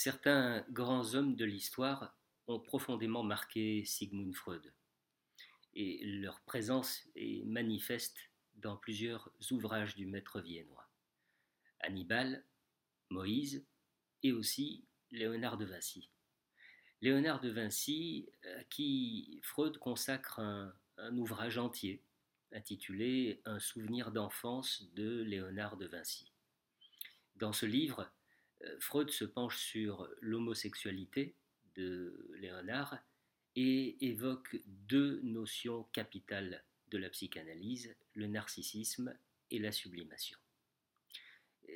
Certains grands hommes de l'histoire ont profondément marqué Sigmund Freud, et leur présence est manifeste dans plusieurs ouvrages du maître viennois. Hannibal, Moïse et aussi Léonard de Vinci. Léonard de Vinci, à qui Freud consacre un, ouvrage entier intitulé Un souvenir d'enfance de Léonard de Vinci. Dans ce livre, Freud se penche sur l'homosexualité de Léonard et évoque deux notions capitales de la psychanalyse, le narcissisme et la sublimation.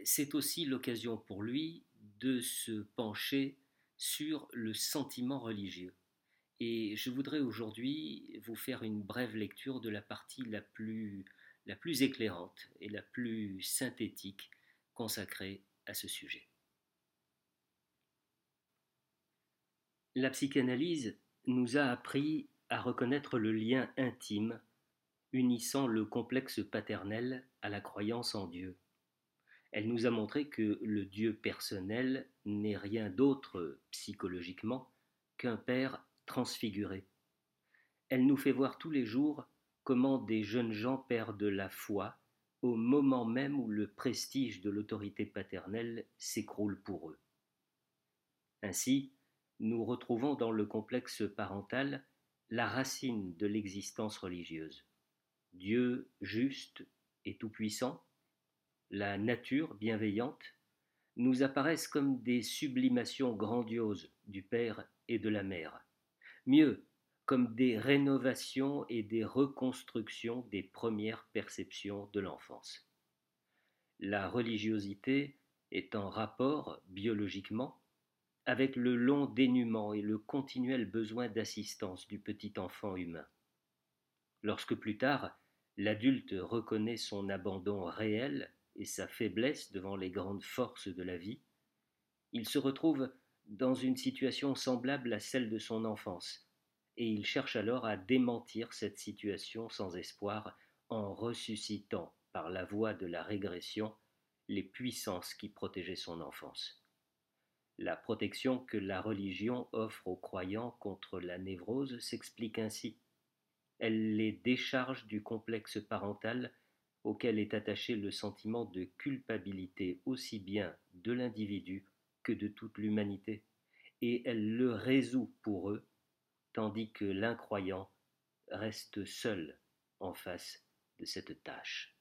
C'est aussi l'occasion pour lui de se pencher sur le sentiment religieux. Et je voudrais aujourd'hui vous faire une brève lecture de la partie la plus, la plus éclairante et la plus synthétique consacrée à ce sujet. La psychanalyse nous a appris à reconnaître le lien intime unissant le complexe paternel à la croyance en Dieu. Elle nous a montré que le Dieu personnel n'est rien d'autre psychologiquement qu'un Père transfiguré. Elle nous fait voir tous les jours comment des jeunes gens perdent la foi au moment même où le prestige de l'autorité paternelle s'écroule pour eux. Ainsi, nous retrouvons dans le complexe parental la racine de l'existence religieuse. Dieu juste et tout-puissant, la nature bienveillante, nous apparaissent comme des sublimations grandioses du Père et de la Mère. Mieux, comme des rénovations et des reconstructions des premières perceptions de l'enfance. La religiosité est en rapport biologiquement avec le long dénuement et le continuel besoin d'assistance du petit enfant humain. Lorsque plus tard l'adulte reconnaît son abandon réel et sa faiblesse devant les grandes forces de la vie, il se retrouve dans une situation semblable à celle de son enfance, et il cherche alors à démentir cette situation sans espoir en ressuscitant par la voie de la régression les puissances qui protégeaient son enfance. La protection que la religion offre aux croyants contre la névrose s'explique ainsi. Elle les décharge du complexe parental auquel est attaché le sentiment de culpabilité aussi bien de l'individu que de toute l'humanité, et elle le résout pour eux, tandis que l'incroyant reste seul en face de cette tâche.